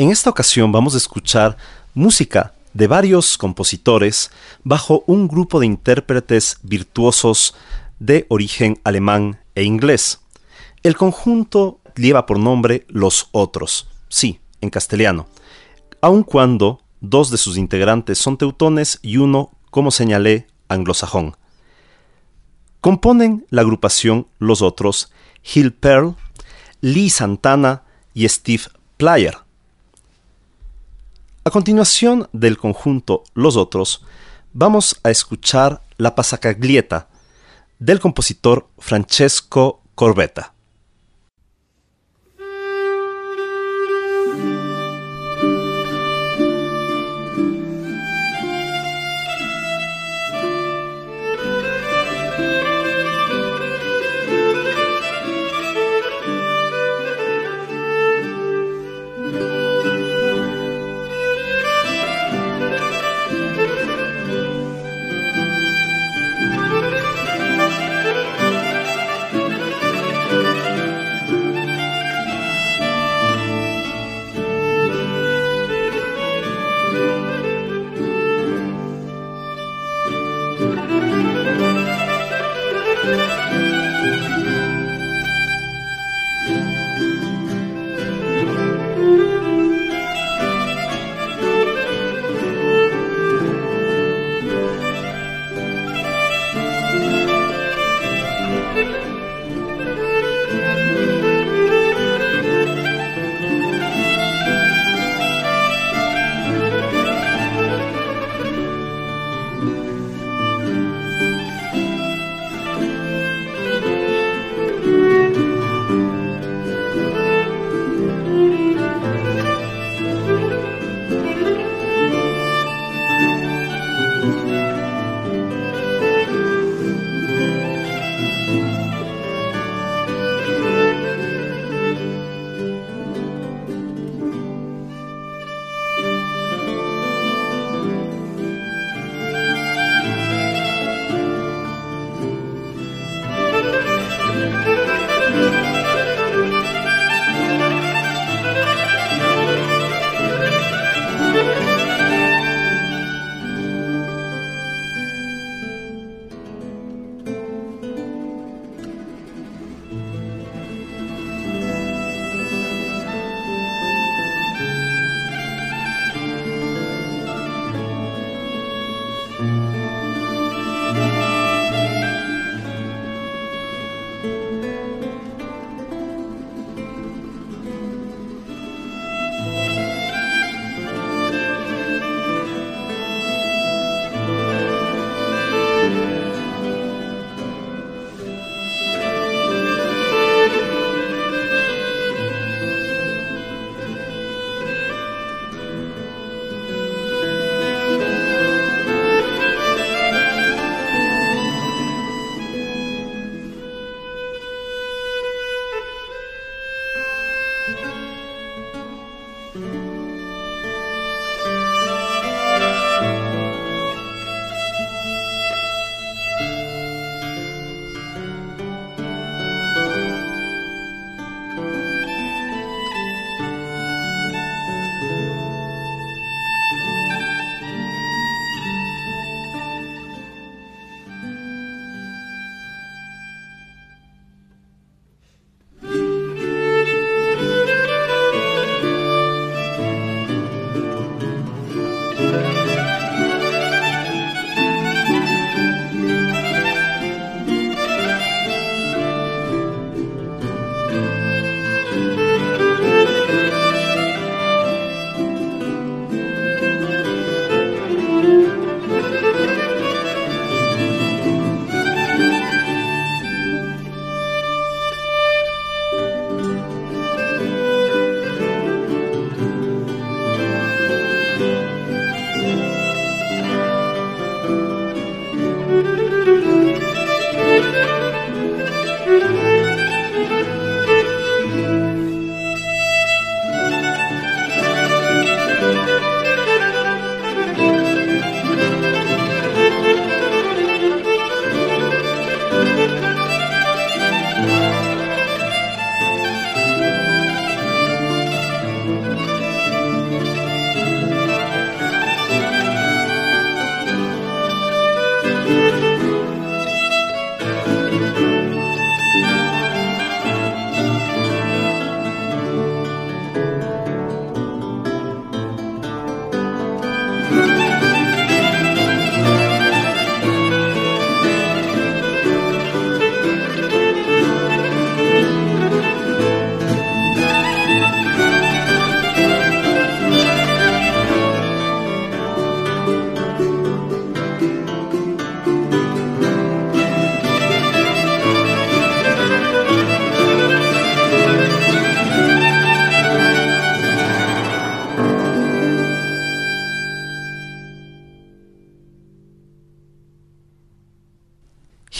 En esta ocasión vamos a escuchar música de varios compositores bajo un grupo de intérpretes virtuosos de origen alemán e inglés. El conjunto lleva por nombre Los Otros, sí, en castellano, aun cuando dos de sus integrantes son teutones y uno, como señalé, anglosajón. Componen la agrupación Los Otros Hill Pearl, Lee Santana y Steve Plyer. A continuación del conjunto Los Otros, vamos a escuchar la Pasacaglieta del compositor Francesco Corbetta.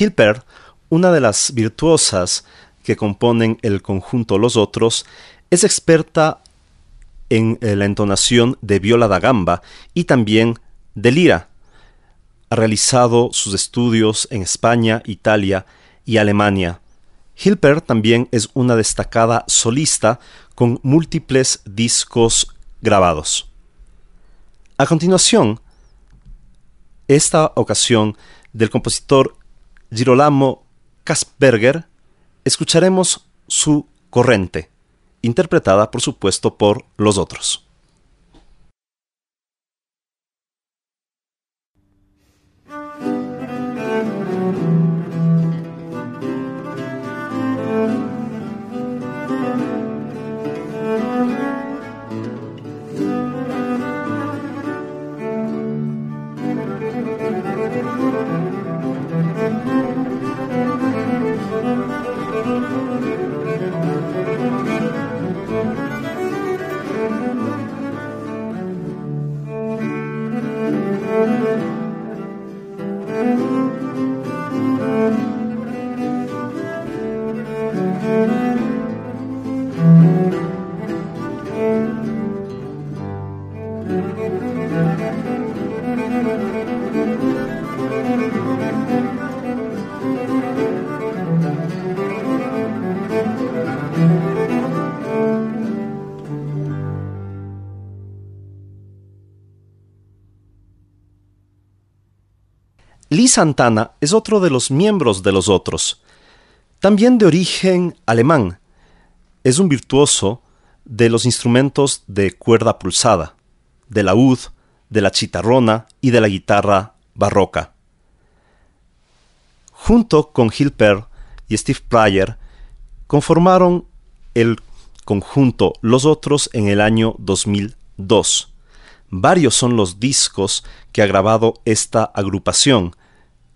Hilper, una de las virtuosas que componen el conjunto Los Otros, es experta en eh, la entonación de viola da gamba y también de lira. Ha realizado sus estudios en España, Italia y Alemania. Hilper también es una destacada solista con múltiples discos grabados. A continuación, esta ocasión del compositor Girolamo Kasperger, escucharemos su corrente, interpretada por supuesto por los otros. Santana es otro de los miembros de los otros. También de origen alemán. Es un virtuoso de los instrumentos de cuerda pulsada, de la ud, de la chitarrona y de la guitarra barroca. Junto con Hilper y Steve Pryor, conformaron el conjunto Los Otros en el año 2002. Varios son los discos que ha grabado esta agrupación,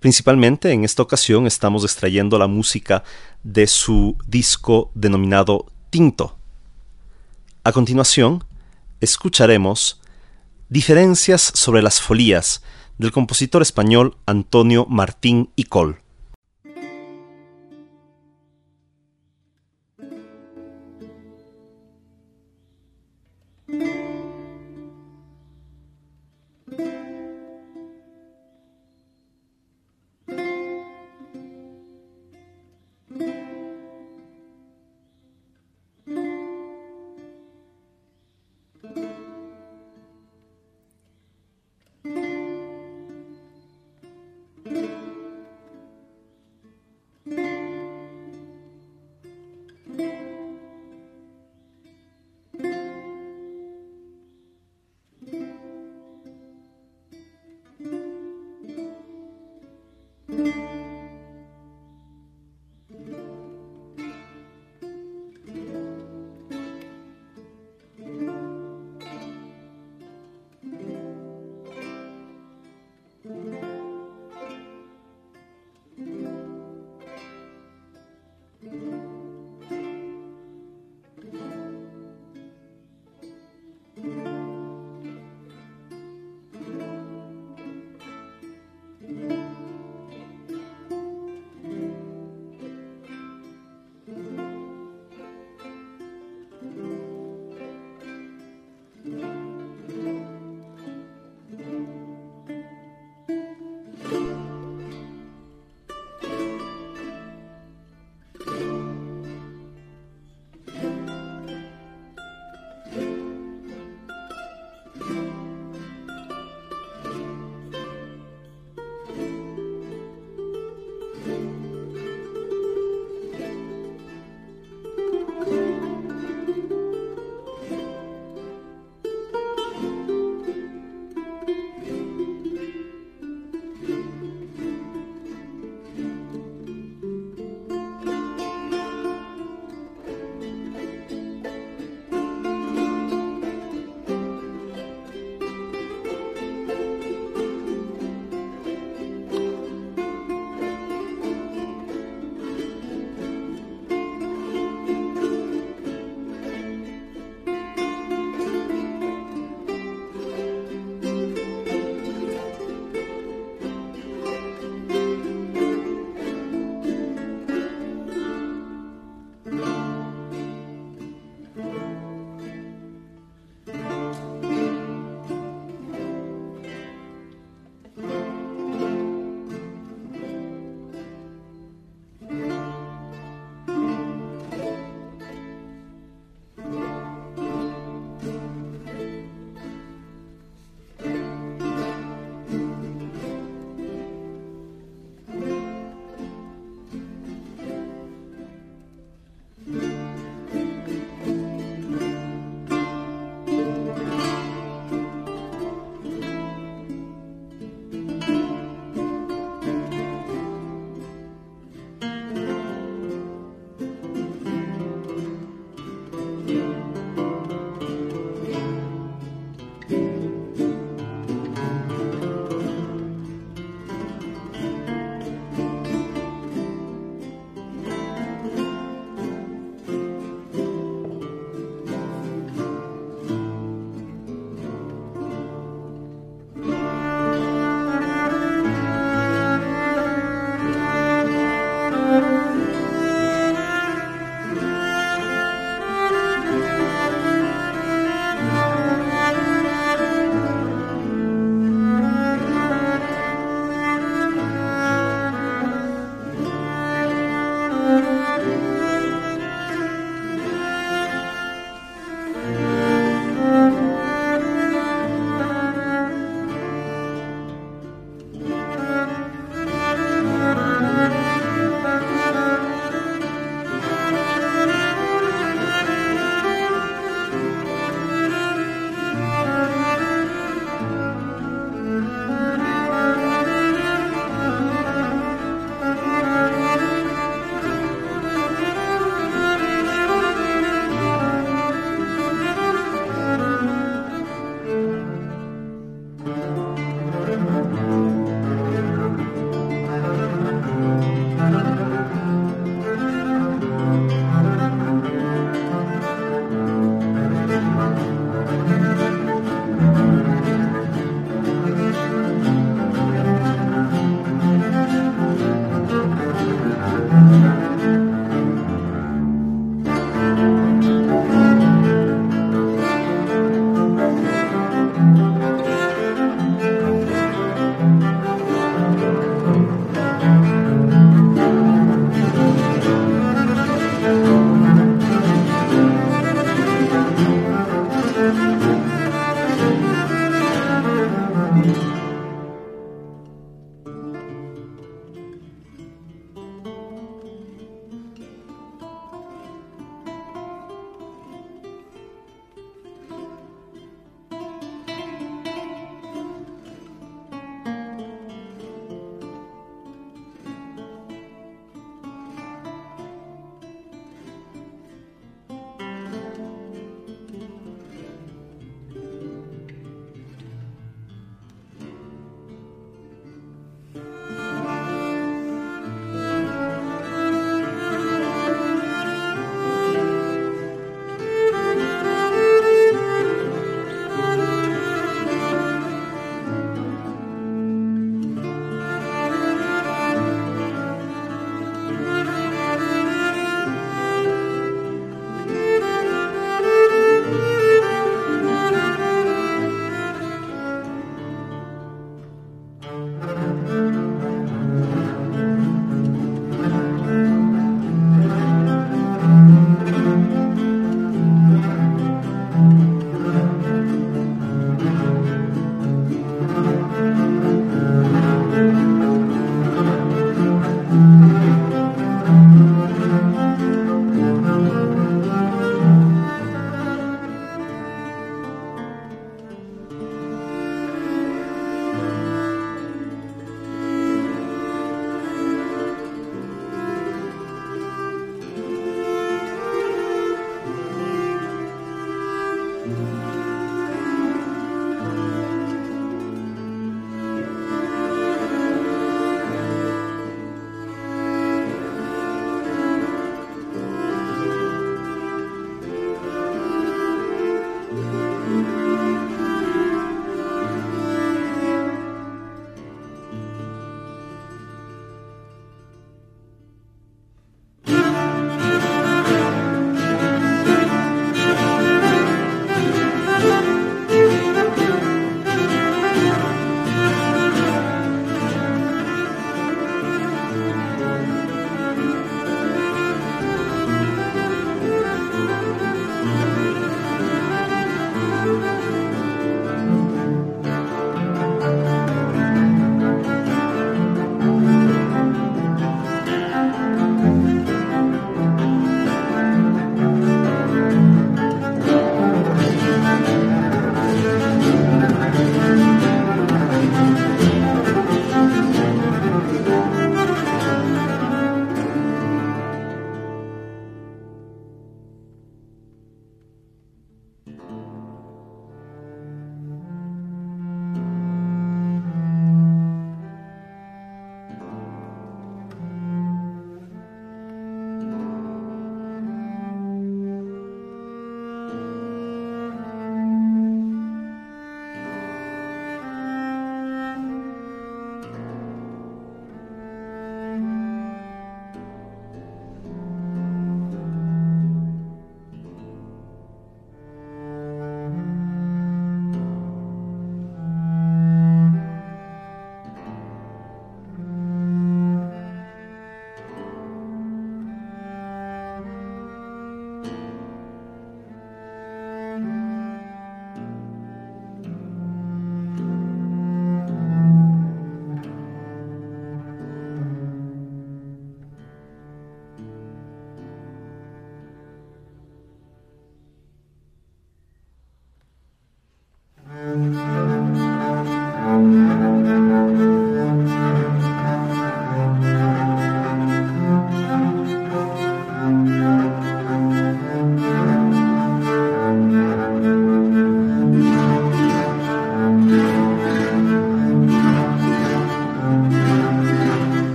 Principalmente en esta ocasión estamos extrayendo la música de su disco denominado Tinto. A continuación, escucharemos Diferencias sobre las folías del compositor español Antonio Martín y Col.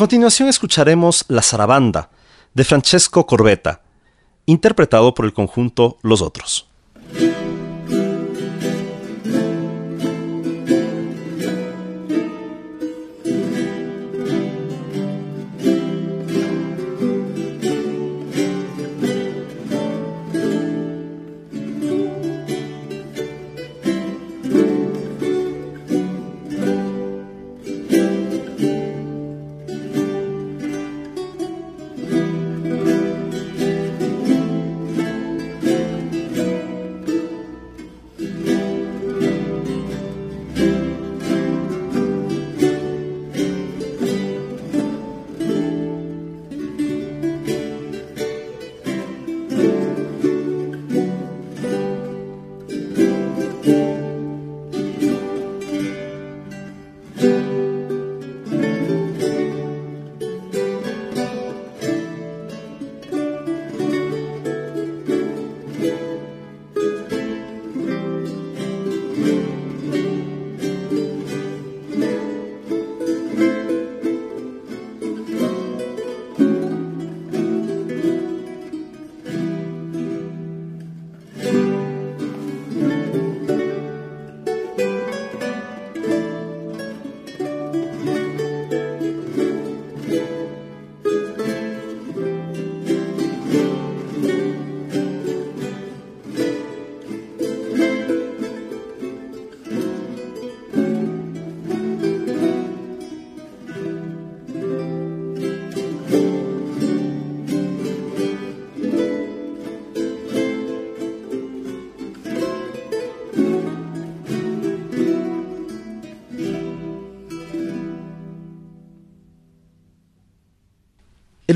Continuación escucharemos La Zarabanda de Francesco Corbetta, interpretado por el conjunto Los Otros.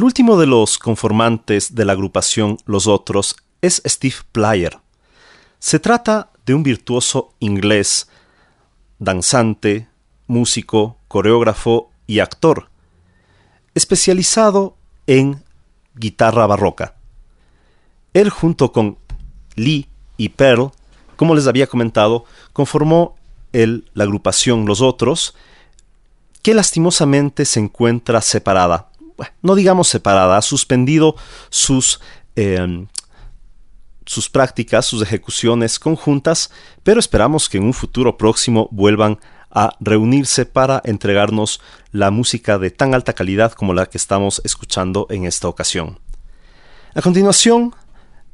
El último de los conformantes de la agrupación Los Otros es Steve Plyer. Se trata de un virtuoso inglés, danzante, músico, coreógrafo y actor, especializado en guitarra barroca. Él junto con Lee y Pearl, como les había comentado, conformó el, la agrupación Los Otros, que lastimosamente se encuentra separada. No digamos separada, ha suspendido sus, em, sus prácticas, sus ejecuciones conjuntas, pero esperamos que en un futuro próximo vuelvan a reunirse para entregarnos la música de tan alta calidad como la que estamos escuchando en esta ocasión. A continuación,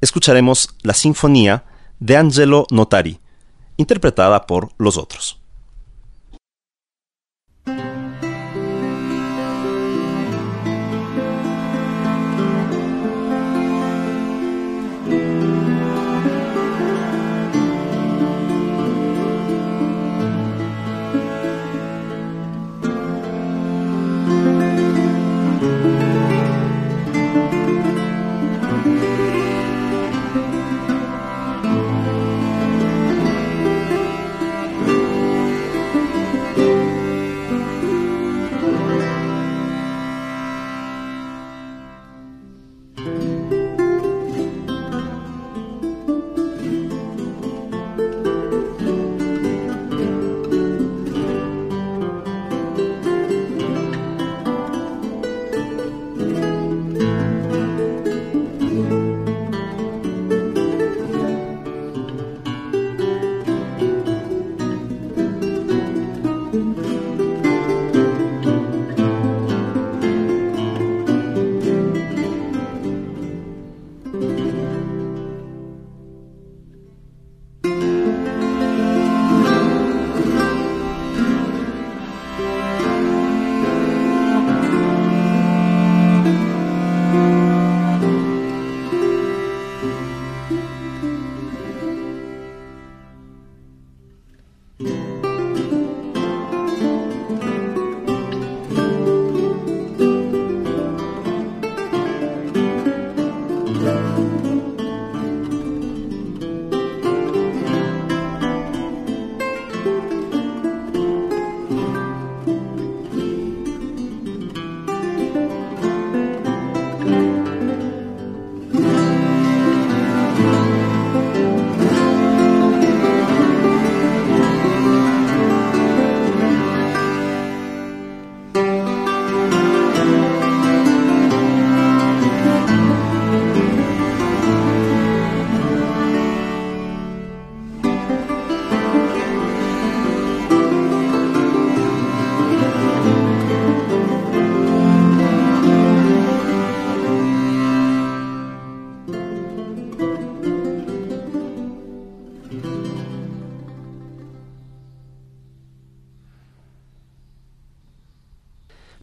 escucharemos la Sinfonía de Angelo Notari, interpretada por los otros.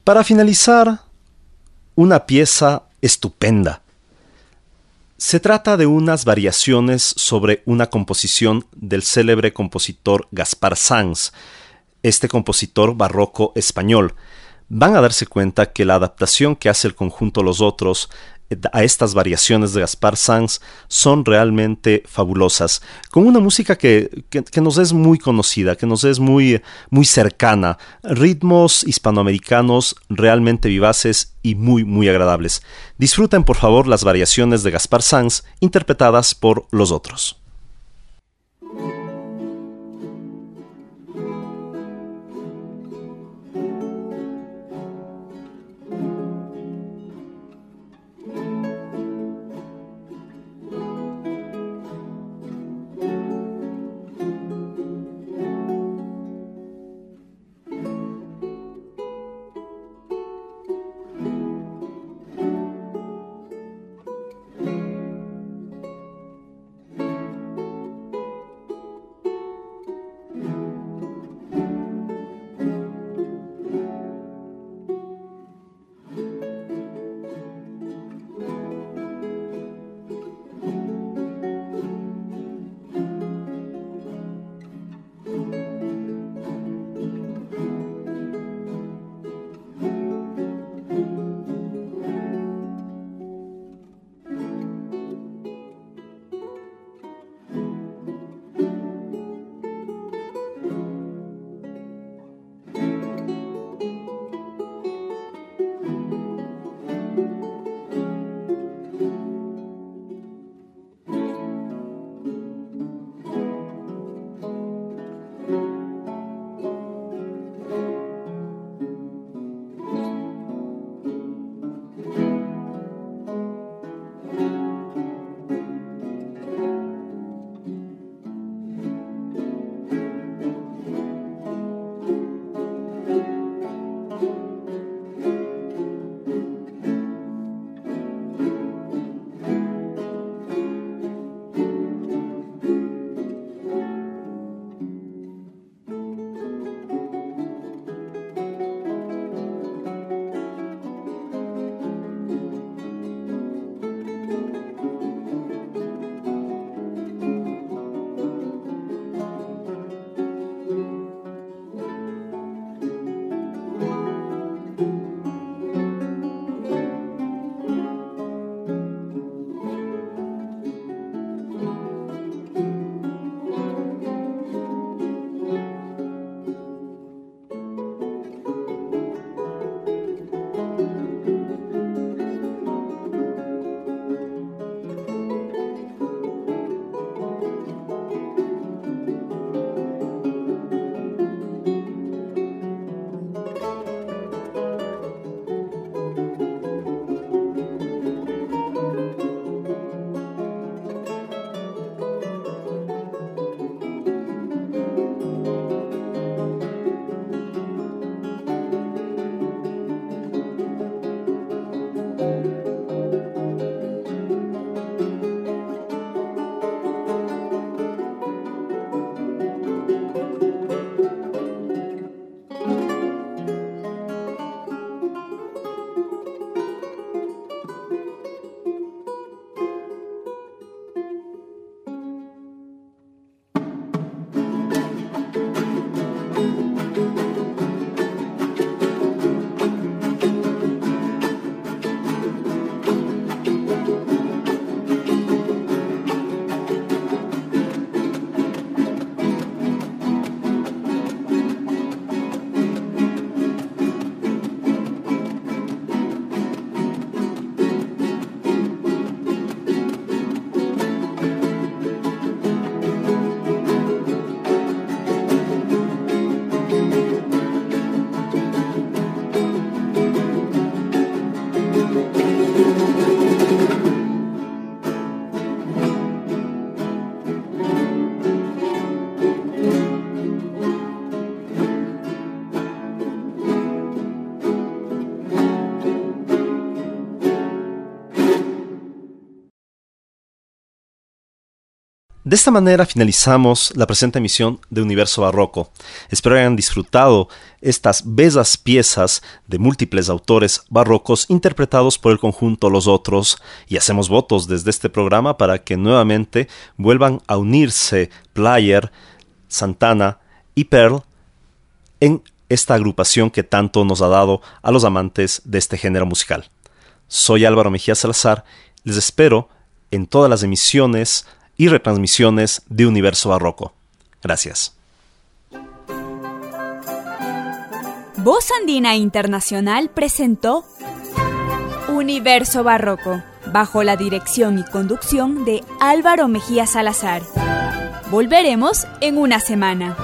Para finalizar, una pieza estupenda. Se trata de unas variaciones sobre una composición del célebre compositor Gaspar Sanz, este compositor barroco español. Van a darse cuenta que la adaptación que hace el conjunto Los Otros a estas variaciones de Gaspar Sanz son realmente fabulosas, con una música que, nos es muy conocida, que nos es muy, muy cercana, ritmos hispanoamericanos realmente vivaces y muy, muy agradables. Disfruten por favor las variaciones de Gaspar Sanz interpretadas por los otros. De esta manera finalizamos la presente emisión de Universo Barroco. Espero hayan disfrutado estas bellas piezas de múltiples autores barrocos interpretados por el conjunto Los Otros y hacemos votos desde este programa para que nuevamente vuelvan a unirse Player, Santana y Pearl en esta agrupación que tanto nos ha dado a los amantes de este género musical. Soy Álvaro Mejía Salazar, les espero en todas las emisiones y retransmisiones de Universo Barroco. Gracias. Voz Andina Internacional presentó Universo Barroco, bajo la dirección y conducción de Álvaro Mejía Salazar. Volveremos en una semana.